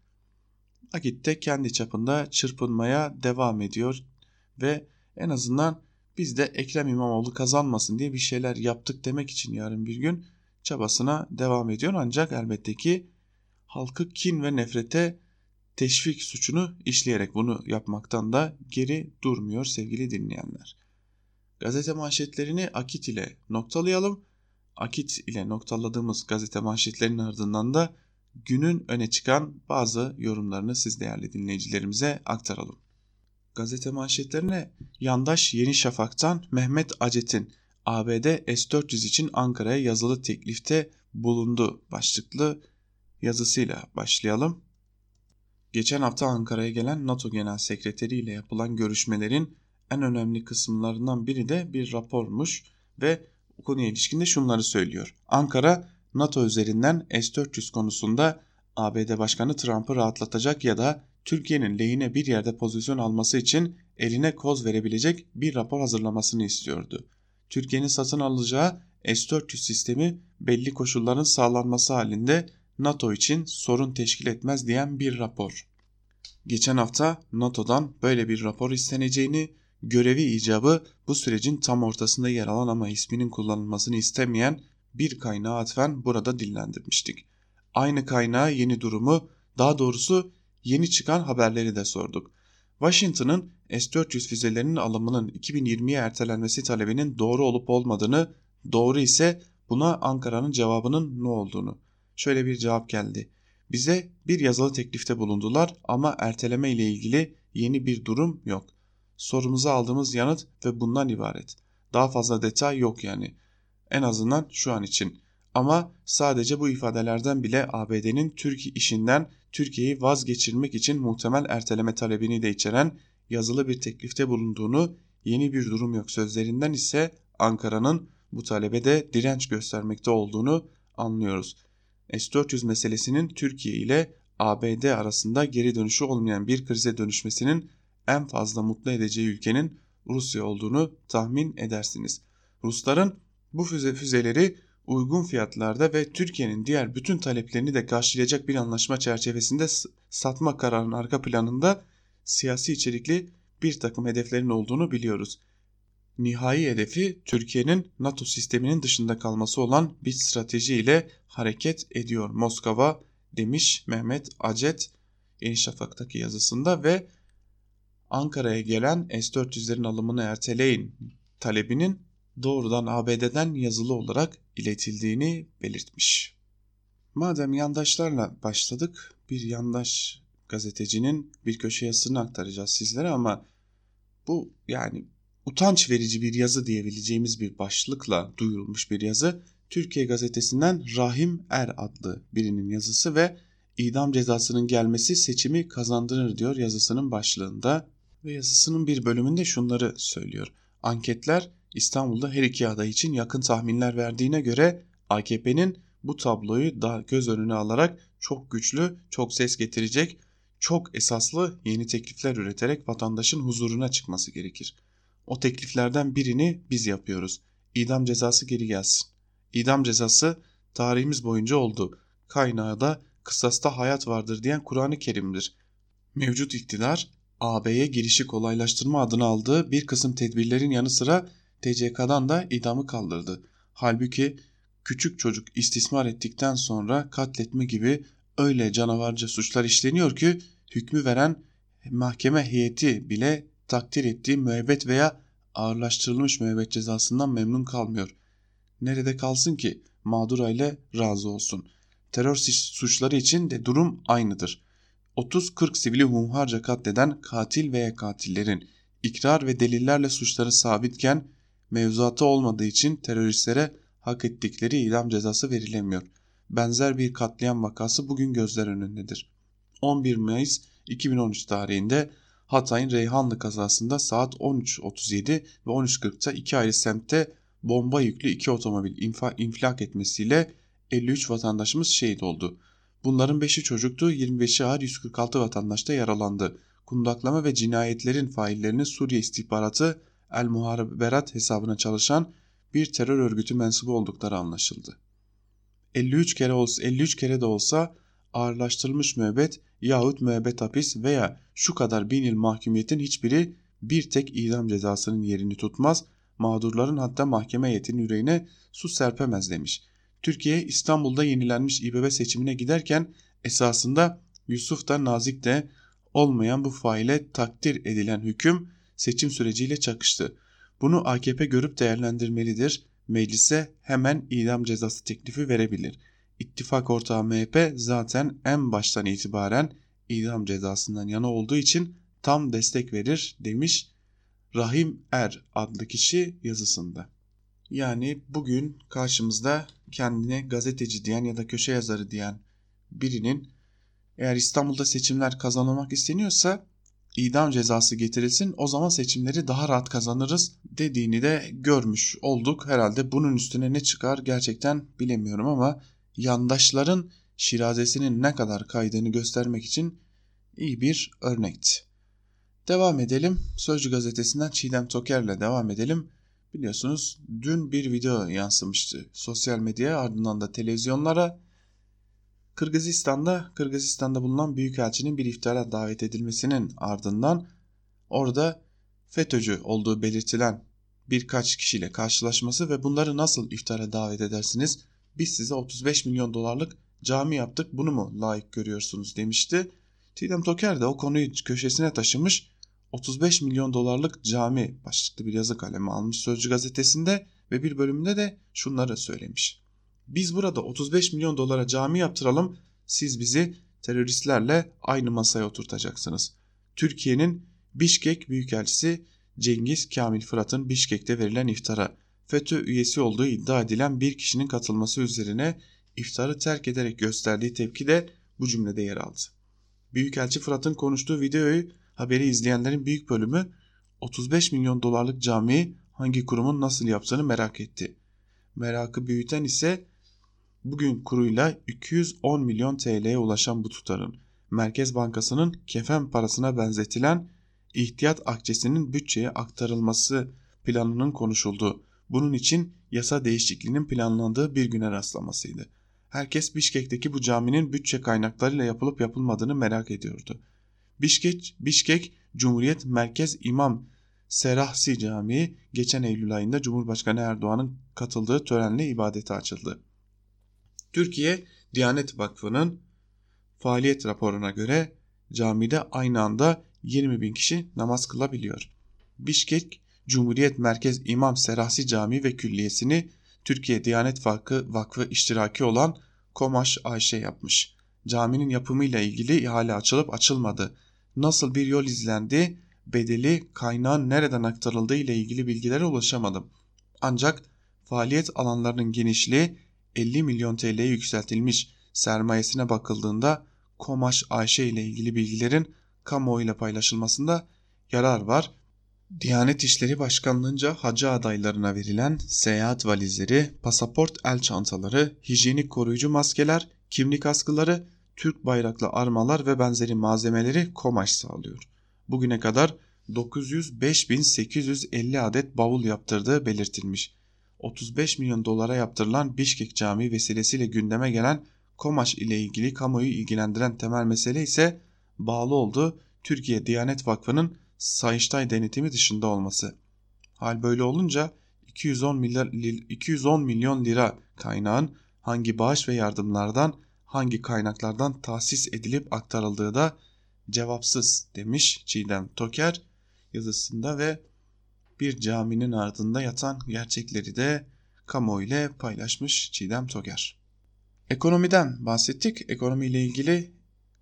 Akit de kendi çapında çırpınmaya devam ediyor ve en azından biz de Ekrem İmamoğlu kazanmasın diye bir şeyler yaptık demek için yarın bir gün çabasına devam ediyor. Ancak elbette ki halkı kin ve nefrete teşvik suçunu işleyerek bunu yapmaktan da geri durmuyor sevgili dinleyenler. Gazete manşetlerini Akit ile noktalayalım. Akit ile noktaladığımız gazete manşetlerinin ardından da günün öne çıkan bazı yorumlarını siz değerli dinleyicilerimize aktaralım. Gazete manşetlerine yandaş Yeni Şafak'tan Mehmet Acet'in ABD S-400 için Ankara'ya yazılı teklifte bulundu başlıklı yazısıyla başlayalım. Geçen hafta Ankara'ya gelen NATO Genel Sekreteri ile yapılan görüşmelerin en önemli kısımlarından biri de bir rapormuş ve konuya ilişkinde şunları söylüyor. Ankara NATO üzerinden S-400 konusunda ABD Başkanı Trump'ı rahatlatacak ya da Türkiye'nin lehine bir yerde pozisyon alması için eline koz verebilecek bir rapor hazırlamasını istiyordu. Türkiye'nin satın alacağı S-400 sistemi belli koşulların sağlanması halinde NATO için sorun teşkil etmez diyen bir rapor. Geçen hafta NATO'dan böyle bir rapor isteneceğini, görevi icabı bu sürecin tam ortasında yer alan ama isminin kullanılmasını istemeyen bir kaynağı atfen burada dillendirmiştik. Aynı kaynağa yeni durumu, daha doğrusu yeni çıkan haberleri de sorduk. Washington'ın S-400 füzelerinin alımının 2020'ye ertelenmesi talebinin doğru olup olmadığını Doğru ise buna Ankara'nın cevabının ne olduğunu. Şöyle bir cevap geldi. Bize bir yazılı teklifte bulundular ama erteleme ile ilgili yeni bir durum yok. Sorumuza aldığımız yanıt ve bundan ibaret. Daha fazla detay yok yani. En azından şu an için. Ama sadece bu ifadelerden bile ABD'nin Türkiye işinden Türkiye'yi vazgeçirmek için muhtemel erteleme talebini de içeren yazılı bir teklifte bulunduğunu, yeni bir durum yok sözlerinden ise Ankara'nın bu talebe de direnç göstermekte olduğunu anlıyoruz. S-400 meselesinin Türkiye ile ABD arasında geri dönüşü olmayan bir krize dönüşmesinin en fazla mutlu edeceği ülkenin Rusya olduğunu tahmin edersiniz. Rusların bu füze füzeleri uygun fiyatlarda ve Türkiye'nin diğer bütün taleplerini de karşılayacak bir anlaşma çerçevesinde satma kararının arka planında siyasi içerikli bir takım hedeflerin olduğunu biliyoruz. Nihai hedefi Türkiye'nin NATO sisteminin dışında kalması olan bir strateji ile hareket ediyor Moskova demiş Mehmet Acet Yeni Şafak'taki yazısında ve Ankara'ya gelen S-400'lerin alımını erteleyin talebinin doğrudan ABD'den yazılı olarak iletildiğini belirtmiş. Madem yandaşlarla başladık bir yandaş gazetecinin bir köşe yazısını aktaracağız sizlere ama bu yani utanç verici bir yazı diyebileceğimiz bir başlıkla duyurulmuş bir yazı. Türkiye gazetesinden Rahim Er adlı birinin yazısı ve idam cezasının gelmesi seçimi kazandırır diyor yazısının başlığında ve yazısının bir bölümünde şunları söylüyor. Anketler İstanbul'da her iki aday için yakın tahminler verdiğine göre AKP'nin bu tabloyu da göz önüne alarak çok güçlü, çok ses getirecek, çok esaslı yeni teklifler üreterek vatandaşın huzuruna çıkması gerekir. O tekliflerden birini biz yapıyoruz. İdam cezası geri gelsin. İdam cezası tarihimiz boyunca oldu. Kaynağı da kısasta hayat vardır diyen Kur'an-ı Kerim'dir. Mevcut iktidar AB'ye girişi kolaylaştırma adına aldığı bir kısım tedbirlerin yanı sıra TCK'dan da idamı kaldırdı. Halbuki küçük çocuk istismar ettikten sonra katletme gibi öyle canavarca suçlar işleniyor ki hükmü veren mahkeme heyeti bile takdir ettiği müebbet veya ağırlaştırılmış müebbet cezasından memnun kalmıyor. Nerede kalsın ki mağdur aile razı olsun. Terör suçları için de durum aynıdır. 30-40 sivili hunharca katleden katil veya katillerin ikrar ve delillerle suçları sabitken mevzuatı olmadığı için teröristlere hak ettikleri idam cezası verilemiyor. Benzer bir katliam vakası bugün gözler önündedir. 11 Mayıs 2013 tarihinde Hatay'ın Reyhanlı kazasında saat 13.37 ve 13.40'ta iki ayrı semtte bomba yüklü iki otomobil infilak etmesiyle 53 vatandaşımız şehit oldu. Bunların 5'i çocuktu, 25'i ağır 146 vatandaş da yaralandı. Kundaklama ve cinayetlerin faillerinin Suriye istihbaratı El Muhareberat hesabına çalışan bir terör örgütü mensubu oldukları anlaşıldı. 53 kere olsa 53 kere de olsa ağırlaştırılmış müebbet yahut müebbet hapis veya şu kadar bin yıl mahkumiyetin hiçbiri bir tek idam cezasının yerini tutmaz, mağdurların hatta mahkeme heyetinin yüreğine su serpemez demiş. Türkiye İstanbul'da yenilenmiş İBB seçimine giderken esasında Yusuf da Nazik de olmayan bu faile takdir edilen hüküm seçim süreciyle çakıştı. Bunu AKP görüp değerlendirmelidir. Meclise hemen idam cezası teklifi verebilir. İttifak ortağı MHP zaten en baştan itibaren idam cezasından yana olduğu için tam destek verir demiş Rahim Er adlı kişi yazısında. Yani bugün karşımızda kendine gazeteci diyen ya da köşe yazarı diyen birinin eğer İstanbul'da seçimler kazanılmak isteniyorsa idam cezası getirilsin o zaman seçimleri daha rahat kazanırız dediğini de görmüş olduk. Herhalde bunun üstüne ne çıkar gerçekten bilemiyorum ama yandaşların şirazesinin ne kadar kaydığını göstermek için iyi bir örnekti. Devam edelim. Sözcü gazetesinden Çiğdem Toker'le devam edelim. Biliyorsunuz dün bir video yansımıştı sosyal medyaya ardından da televizyonlara. Kırgızistan'da Kırgızistan'da bulunan büyükelçinin bir iftara davet edilmesinin ardından orada FETÖ'cü olduğu belirtilen birkaç kişiyle karşılaşması ve bunları nasıl iftara davet edersiniz? Biz size 35 milyon dolarlık cami yaptık bunu mu layık görüyorsunuz demişti. Tidem Toker de o konuyu köşesine taşımış 35 milyon dolarlık cami başlıklı bir yazı kalemi almış Sözcü gazetesinde ve bir bölümünde de şunları söylemiş. Biz burada 35 milyon dolara cami yaptıralım siz bizi teröristlerle aynı masaya oturtacaksınız. Türkiye'nin Bişkek Büyükelçisi Cengiz Kamil Fırat'ın Bişkek'te verilen iftara FETÖ üyesi olduğu iddia edilen bir kişinin katılması üzerine iftarı terk ederek gösterdiği tepki de bu cümlede yer aldı. Büyükelçi Fırat'ın konuştuğu videoyu haberi izleyenlerin büyük bölümü 35 milyon dolarlık camiyi hangi kurumun nasıl yaptığını merak etti. Merakı büyüten ise bugün kuruyla 210 milyon TL'ye ulaşan bu tutarın Merkez Bankası'nın kefen parasına benzetilen ihtiyat akçesinin bütçeye aktarılması planının konuşulduğu, bunun için yasa değişikliğinin planlandığı bir güne rastlamasıydı. Herkes Bişkek'teki bu caminin bütçe kaynaklarıyla yapılıp yapılmadığını merak ediyordu. Bişkek, Bişkek Cumhuriyet Merkez İmam Serahsi Camii geçen Eylül ayında Cumhurbaşkanı Erdoğan'ın katıldığı törenle ibadete açıldı. Türkiye Diyanet Vakfı'nın faaliyet raporuna göre camide aynı anda 20 bin kişi namaz kılabiliyor. Bişkek Cumhuriyet Merkez İmam Serahsi Camii ve Külliyesini Türkiye Diyanet Vakfı, Vakfı iştiraki olan Komaş Ayşe yapmış. Caminin yapımıyla ilgili ihale açılıp açılmadı. Nasıl bir yol izlendi, bedeli, kaynağın nereden aktarıldığı ile ilgili bilgilere ulaşamadım. Ancak faaliyet alanlarının genişliği 50 milyon TL'ye yükseltilmiş sermayesine bakıldığında Komaş Ayşe ile ilgili bilgilerin kamuoyuyla paylaşılmasında yarar var. Diyanet İşleri Başkanlığı'nca hacı adaylarına verilen seyahat valizleri, pasaport el çantaları, hijyenik koruyucu maskeler, kimlik askıları, Türk bayraklı armalar ve benzeri malzemeleri Komaş sağlıyor. Bugüne kadar 905.850 adet bavul yaptırdığı belirtilmiş. 35 milyon dolara yaptırılan Bişkek Camii vesilesiyle gündeme gelen Komaş ile ilgili kamuoyu ilgilendiren temel mesele ise bağlı olduğu Türkiye Diyanet Vakfı'nın Sayıştay denetimi dışında olması. Hal böyle olunca 210 milyon, 210 milyon lira kaynağın hangi bağış ve yardımlardan hangi kaynaklardan tahsis edilip aktarıldığı da cevapsız demiş Çiğdem Toker yazısında ve bir caminin ardında yatan gerçekleri de kamuoyu paylaşmış Çiğdem Toker. Ekonomiden bahsettik. Ekonomiyle ilgili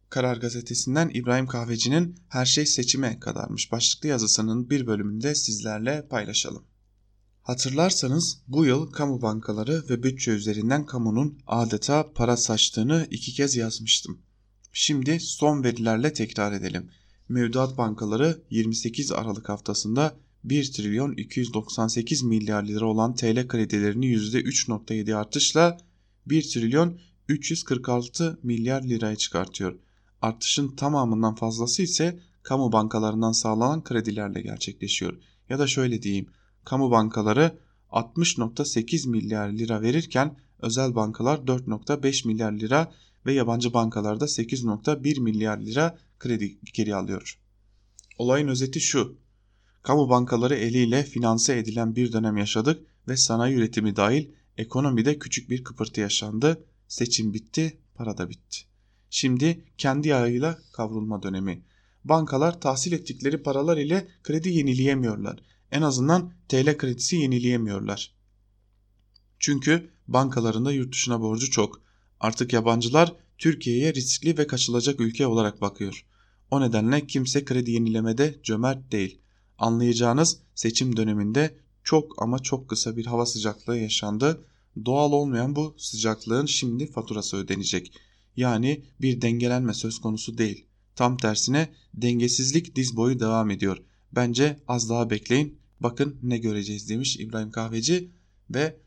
Karar Gazetesi'nden İbrahim Kahveci'nin Her Şey Seçime Kadarmış başlıklı yazısının bir bölümünde sizlerle paylaşalım. Hatırlarsanız bu yıl kamu bankaları ve bütçe üzerinden kamunun adeta para saçtığını iki kez yazmıştım. Şimdi son verilerle tekrar edelim. Mevduat bankaları 28 Aralık haftasında 1 trilyon 298 milyar lira olan TL kredilerini %3.7 artışla 1 trilyon 346 milyar liraya çıkartıyor. Artışın tamamından fazlası ise kamu bankalarından sağlanan kredilerle gerçekleşiyor. Ya da şöyle diyeyim, kamu bankaları 60.8 milyar lira verirken özel bankalar 4.5 milyar lira ve yabancı bankalarda 8.1 milyar lira kredi geri alıyor. Olayın özeti şu. Kamu bankaları eliyle finanse edilen bir dönem yaşadık ve sanayi üretimi dahil ekonomide küçük bir kıpırtı yaşandı. Seçim bitti, para da bitti. Şimdi kendi yağıyla kavrulma dönemi. Bankalar tahsil ettikleri paralar ile kredi yenileyemiyorlar. En azından TL kredisi yenileyemiyorlar. Çünkü bankalarında yurt dışına borcu çok. Artık yabancılar Türkiye'ye riskli ve kaçılacak ülke olarak bakıyor. O nedenle kimse kredi yenilemede cömert değil. Anlayacağınız seçim döneminde çok ama çok kısa bir hava sıcaklığı yaşandı. Doğal olmayan bu sıcaklığın şimdi faturası ödenecek. Yani bir dengelenme söz konusu değil. Tam tersine dengesizlik diz boyu devam ediyor. Bence az daha bekleyin bakın ne göreceğiz demiş İbrahim Kahveci ve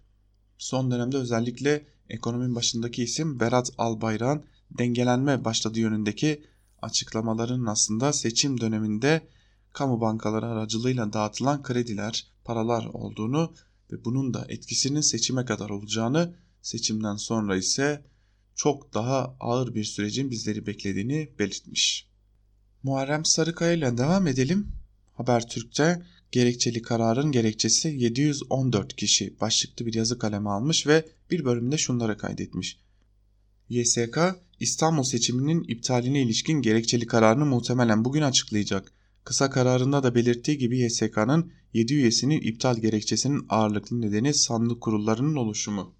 son dönemde özellikle ekonominin başındaki isim Berat Albayrak'ın dengelenme başladığı yönündeki açıklamaların aslında seçim döneminde kamu bankaları aracılığıyla dağıtılan krediler, paralar olduğunu ve bunun da etkisinin seçime kadar olacağını, seçimden sonra ise çok daha ağır bir sürecin bizleri beklediğini belirtmiş. Muharrem Sarıkaya ile devam edelim. Habertürk'te gerekçeli kararın gerekçesi 714 kişi başlıklı bir yazı kaleme almış ve bir bölümde şunları kaydetmiş. YSK İstanbul seçiminin iptaline ilişkin gerekçeli kararını muhtemelen bugün açıklayacak. Kısa kararında da belirttiği gibi YSK'nın 7 üyesinin iptal gerekçesinin ağırlıklı nedeni sandık kurullarının oluşumu.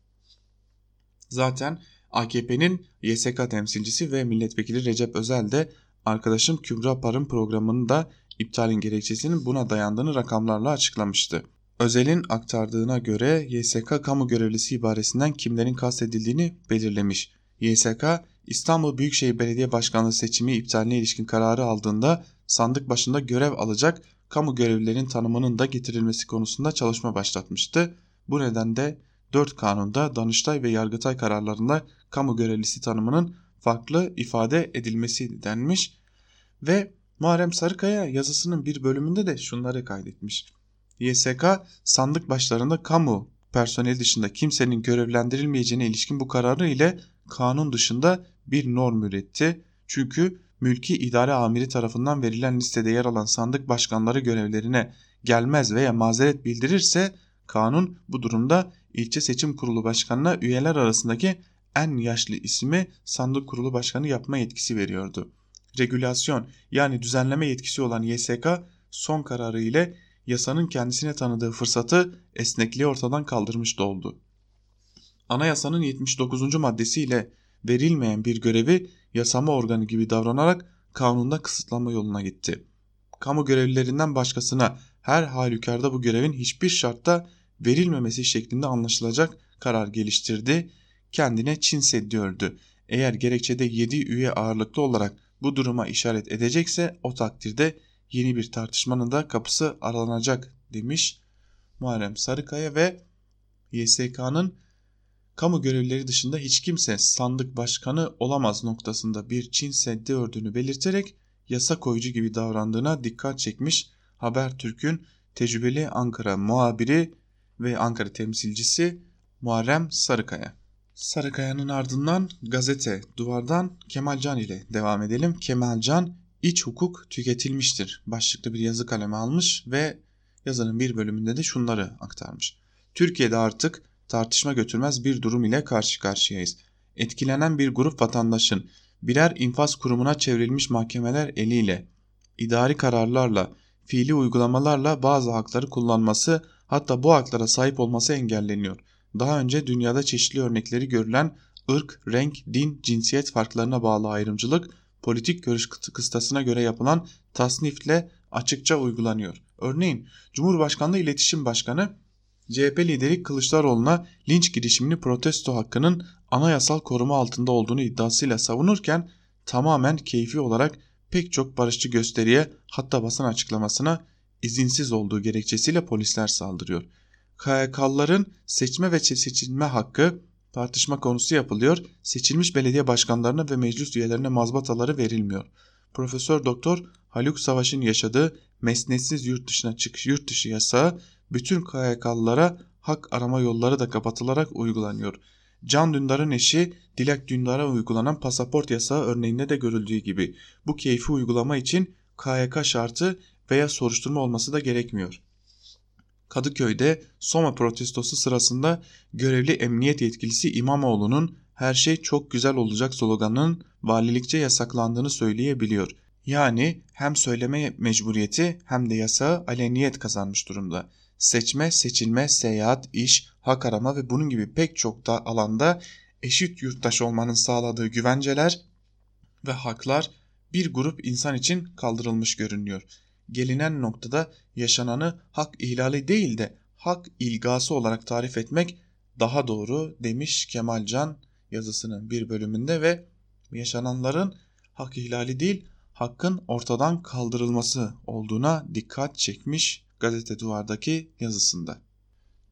Zaten AKP'nin YSK temsilcisi ve milletvekili Recep Özel de arkadaşım Kübra Par'ın programının da iptalin gerekçesinin buna dayandığını rakamlarla açıklamıştı. Özel'in aktardığına göre YSK kamu görevlisi ibaresinden kimlerin kastedildiğini belirlemiş. YSK İstanbul Büyükşehir Belediye Başkanlığı seçimi iptaline ilişkin kararı aldığında sandık başında görev alacak kamu görevlilerinin tanımının da getirilmesi konusunda çalışma başlatmıştı. Bu nedenle 4 kanunda Danıştay ve Yargıtay kararlarında kamu görevlisi tanımının farklı ifade edilmesi denmiş ve Muharrem Sarıkaya yazısının bir bölümünde de şunları kaydetmiş. YSK sandık başlarında kamu personeli dışında kimsenin görevlendirilmeyeceğine ilişkin bu kararı ile kanun dışında bir norm üretti. Çünkü mülki idare amiri tarafından verilen listede yer alan sandık başkanları görevlerine gelmez veya mazeret bildirirse kanun bu durumda ilçe seçim kurulu başkanına üyeler arasındaki en yaşlı ismi sandık kurulu başkanı yapma yetkisi veriyordu. Regülasyon yani düzenleme yetkisi olan YSK son kararı ile yasanın kendisine tanıdığı fırsatı esnekliği ortadan kaldırmış da oldu. Anayasanın 79. maddesiyle verilmeyen bir görevi yasama organı gibi davranarak kanunda kısıtlama yoluna gitti. Kamu görevlilerinden başkasına her halükarda bu görevin hiçbir şartta verilmemesi şeklinde anlaşılacak karar geliştirdi. Kendine Çin seddiyordü. Eğer gerekçede 7 üye ağırlıklı olarak bu duruma işaret edecekse o takdirde yeni bir tartışmanın da kapısı aralanacak demiş Muharrem Sarıkaya ve YSK'nın kamu görevlileri dışında hiç kimse sandık başkanı olamaz noktasında bir Çin seddi ördüğünü belirterek yasa koyucu gibi davrandığına dikkat çekmiş Habertürk'ün tecrübeli Ankara muhabiri ve Ankara temsilcisi Muharrem Sarıkaya. Sarıkaya'nın ardından gazete Duvar'dan Kemalcan ile devam edelim. Kemalcan iç hukuk tüketilmiştir başlıklı bir yazı kaleme almış ve yazının bir bölümünde de şunları aktarmış. Türkiye'de artık tartışma götürmez bir durum ile karşı karşıyayız. Etkilenen bir grup vatandaşın birer infaz kurumuna çevrilmiş mahkemeler eliyle, idari kararlarla, fiili uygulamalarla bazı hakları kullanması hatta bu haklara sahip olması engelleniyor. Daha önce dünyada çeşitli örnekleri görülen ırk, renk, din, cinsiyet farklarına bağlı ayrımcılık politik görüş kıstasına göre yapılan tasnifle açıkça uygulanıyor. Örneğin Cumhurbaşkanlığı İletişim Başkanı CHP lideri Kılıçdaroğlu'na linç girişimini protesto hakkının anayasal koruma altında olduğunu iddiasıyla savunurken tamamen keyfi olarak pek çok barışçı gösteriye hatta basın açıklamasına izinsiz olduğu gerekçesiyle polisler saldırıyor. KYK'lıların seçme ve seçilme hakkı tartışma konusu yapılıyor. Seçilmiş belediye başkanlarına ve meclis üyelerine mazbataları verilmiyor. Profesör Doktor Haluk Savaş'ın yaşadığı mesnetsiz yurt dışına çıkış yurt dışı yasağı bütün KYK'lılara hak arama yolları da kapatılarak uygulanıyor. Can Dündar'ın eşi Dilek Dündar'a uygulanan pasaport yasağı örneğinde de görüldüğü gibi bu keyfi uygulama için KYK şartı veya soruşturma olması da gerekmiyor. Kadıköy'de Soma protestosu sırasında görevli emniyet yetkilisi İmamoğlu'nun her şey çok güzel olacak sloganının valilikçe yasaklandığını söyleyebiliyor. Yani hem söyleme mecburiyeti hem de yasağı aleniyet kazanmış durumda. Seçme, seçilme, seyahat, iş, hak arama ve bunun gibi pek çok da alanda eşit yurttaş olmanın sağladığı güvenceler ve haklar bir grup insan için kaldırılmış görünüyor gelinen noktada yaşananı hak ihlali değil de hak ilgası olarak tarif etmek daha doğru demiş Kemalcan yazısının bir bölümünde ve yaşananların hak ihlali değil hakkın ortadan kaldırılması olduğuna dikkat çekmiş gazete duvardaki yazısında.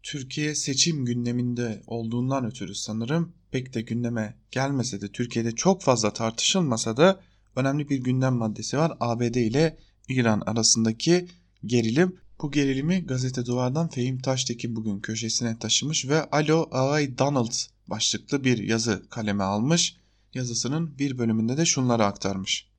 Türkiye seçim gündeminde olduğundan ötürü sanırım pek de gündeme gelmese de Türkiye'de çok fazla tartışılmasa da önemli bir gündem maddesi var. ABD ile İran arasındaki gerilim. Bu gerilimi gazete duvardan Fehim Taştekin bugün köşesine taşımış ve Alo Ağay Donald başlıklı bir yazı kaleme almış. Yazısının bir bölümünde de şunları aktarmış.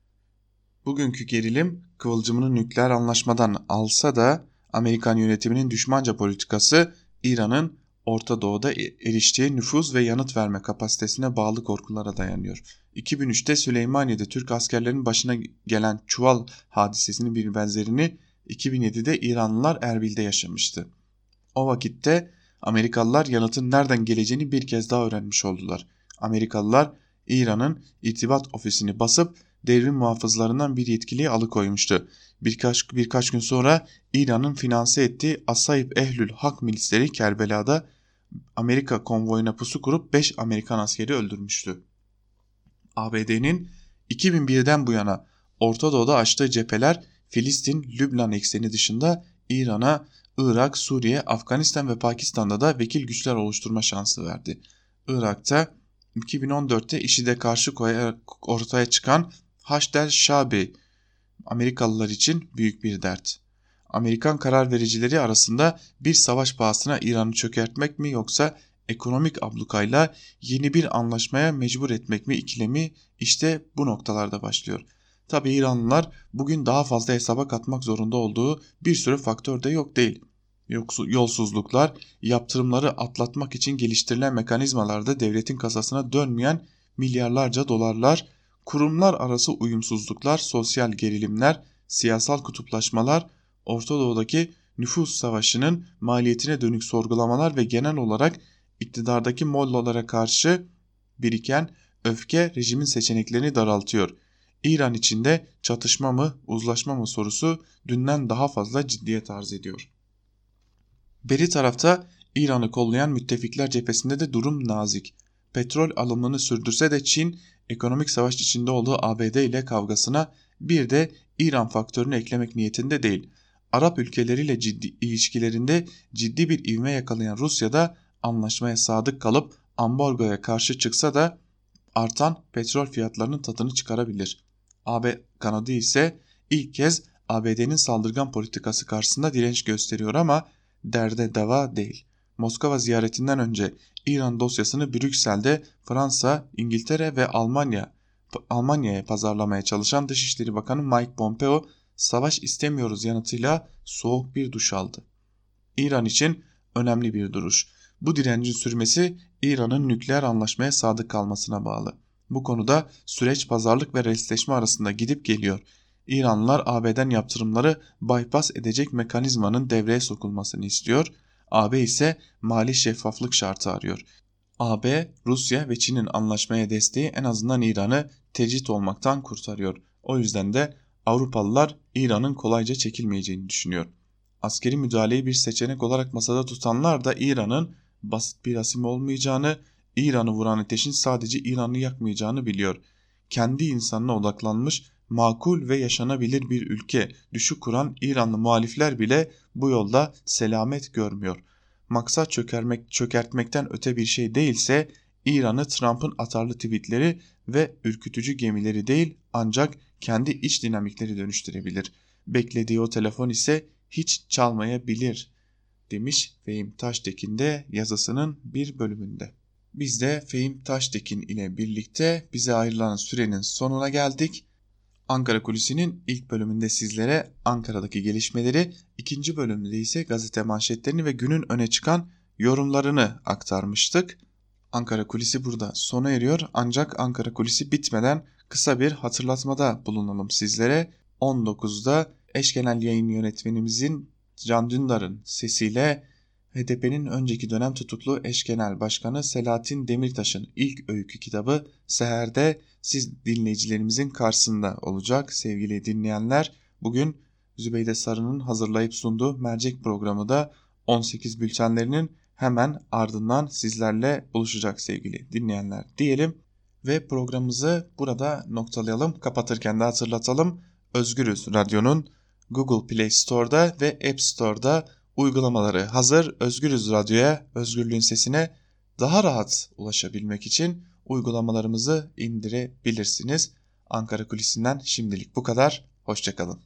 Bugünkü gerilim kıvılcımını nükleer anlaşmadan alsa da Amerikan yönetiminin düşmanca politikası İran'ın Orta Doğu'da e, eriştiği nüfuz ve yanıt verme kapasitesine bağlı korkulara dayanıyor. 2003'te Süleymaniye'de Türk askerlerinin başına gelen çuval hadisesinin bir benzerini 2007'de İranlılar Erbil'de yaşamıştı. O vakitte Amerikalılar yanıtın nereden geleceğini bir kez daha öğrenmiş oldular. Amerikalılar İran'ın irtibat ofisini basıp devrim muhafızlarından bir yetkiliyi alıkoymuştu. Birkaç, birkaç gün sonra İran'ın finanse ettiği Asayip Ehlül Hak milisleri Kerbela'da Amerika konvoyuna pusu kurup 5 Amerikan askeri öldürmüştü. ABD'nin 2001'den bu yana Orta Doğu'da açtığı cepheler Filistin, Lübnan ekseni dışında İran'a, Irak, Suriye, Afganistan ve Pakistan'da da vekil güçler oluşturma şansı verdi. Irak'ta 2014'te IŞİD'e karşı koyarak ortaya çıkan Haşdel Şabi Amerikalılar için büyük bir dert. Amerikan karar vericileri arasında bir savaş pahasına İran'ı çökertmek mi yoksa ekonomik ablukayla yeni bir anlaşmaya mecbur etmek mi ikilemi işte bu noktalarda başlıyor. Tabi İranlılar bugün daha fazla hesaba katmak zorunda olduğu bir sürü faktör de yok değil. Yolsuzluklar, yaptırımları atlatmak için geliştirilen mekanizmalarda devletin kasasına dönmeyen milyarlarca dolarlar, kurumlar arası uyumsuzluklar, sosyal gerilimler, siyasal kutuplaşmalar, Orta Doğu'daki nüfus savaşının maliyetine dönük sorgulamalar ve genel olarak iktidardaki mollalara karşı biriken öfke rejimin seçeneklerini daraltıyor. İran içinde çatışma mı, uzlaşma mı sorusu dünden daha fazla ciddiyet arz ediyor. Beri tarafta İran'ı kollayan müttefikler cephesinde de durum nazik. Petrol alımını sürdürse de Çin ekonomik savaş içinde olduğu ABD ile kavgasına bir de İran faktörünü eklemek niyetinde değil. Arap ülkeleriyle ciddi ilişkilerinde ciddi bir ivme yakalayan Rusya da anlaşmaya sadık kalıp ambargoya karşı çıksa da artan petrol fiyatlarının tadını çıkarabilir. AB kanadı ise ilk kez ABD'nin saldırgan politikası karşısında direnç gösteriyor ama derde deva değil. Moskova ziyaretinden önce İran dosyasını Brüksel'de Fransa, İngiltere ve Almanya Almanya'ya pazarlamaya çalışan Dışişleri Bakanı Mike Pompeo savaş istemiyoruz yanıtıyla soğuk bir duş aldı. İran için önemli bir duruş. Bu direncin sürmesi İran'ın nükleer anlaşmaya sadık kalmasına bağlı. Bu konuda süreç pazarlık ve restleşme arasında gidip geliyor. İranlılar AB'den yaptırımları bypass edecek mekanizmanın devreye sokulmasını istiyor. AB ise mali şeffaflık şartı arıyor. AB, Rusya ve Çin'in anlaşmaya desteği en azından İran'ı tecrit olmaktan kurtarıyor. O yüzden de Avrupalılar İran'ın kolayca çekilmeyeceğini düşünüyor. Askeri müdahaleyi bir seçenek olarak masada tutanlar da İran'ın basit bir asim olmayacağını, İran'ı vuran ateşin sadece İran'ı yakmayacağını biliyor. Kendi insanına odaklanmış, makul ve yaşanabilir bir ülke düşük kuran İranlı muhalifler bile bu yolda selamet görmüyor. Maksat çökermek, çökertmekten öte bir şey değilse İran'ı Trump'ın atarlı tweetleri ve ürkütücü gemileri değil ancak kendi iç dinamikleri dönüştürebilir. Beklediği o telefon ise hiç çalmayabilir demiş Fehim Taştekin de yazısının bir bölümünde. Biz de Fehim Taştekin ile birlikte bize ayrılan sürenin sonuna geldik. Ankara Kulisi'nin ilk bölümünde sizlere Ankara'daki gelişmeleri, ikinci bölümde ise gazete manşetlerini ve günün öne çıkan yorumlarını aktarmıştık. Ankara Kulisi burada sona eriyor ancak Ankara Kulisi bitmeden kısa bir hatırlatmada bulunalım sizlere. 19'da eş genel yayın yönetmenimizin Can Dündar'ın sesiyle HDP'nin önceki dönem tutuklu eş genel başkanı Selahattin Demirtaş'ın ilk öykü kitabı Seher'de siz dinleyicilerimizin karşısında olacak sevgili dinleyenler. Bugün Zübeyde Sarı'nın hazırlayıp sunduğu mercek programı da 18 bültenlerinin hemen ardından sizlerle buluşacak sevgili dinleyenler diyelim. Ve programımızı burada noktalayalım. Kapatırken de hatırlatalım. Özgürüz Radyo'nun Google Play Store'da ve App Store'da uygulamaları hazır. Özgürüz Radyo'ya, özgürlüğün sesine daha rahat ulaşabilmek için uygulamalarımızı indirebilirsiniz. Ankara Kulisi'nden şimdilik bu kadar. Hoşçakalın.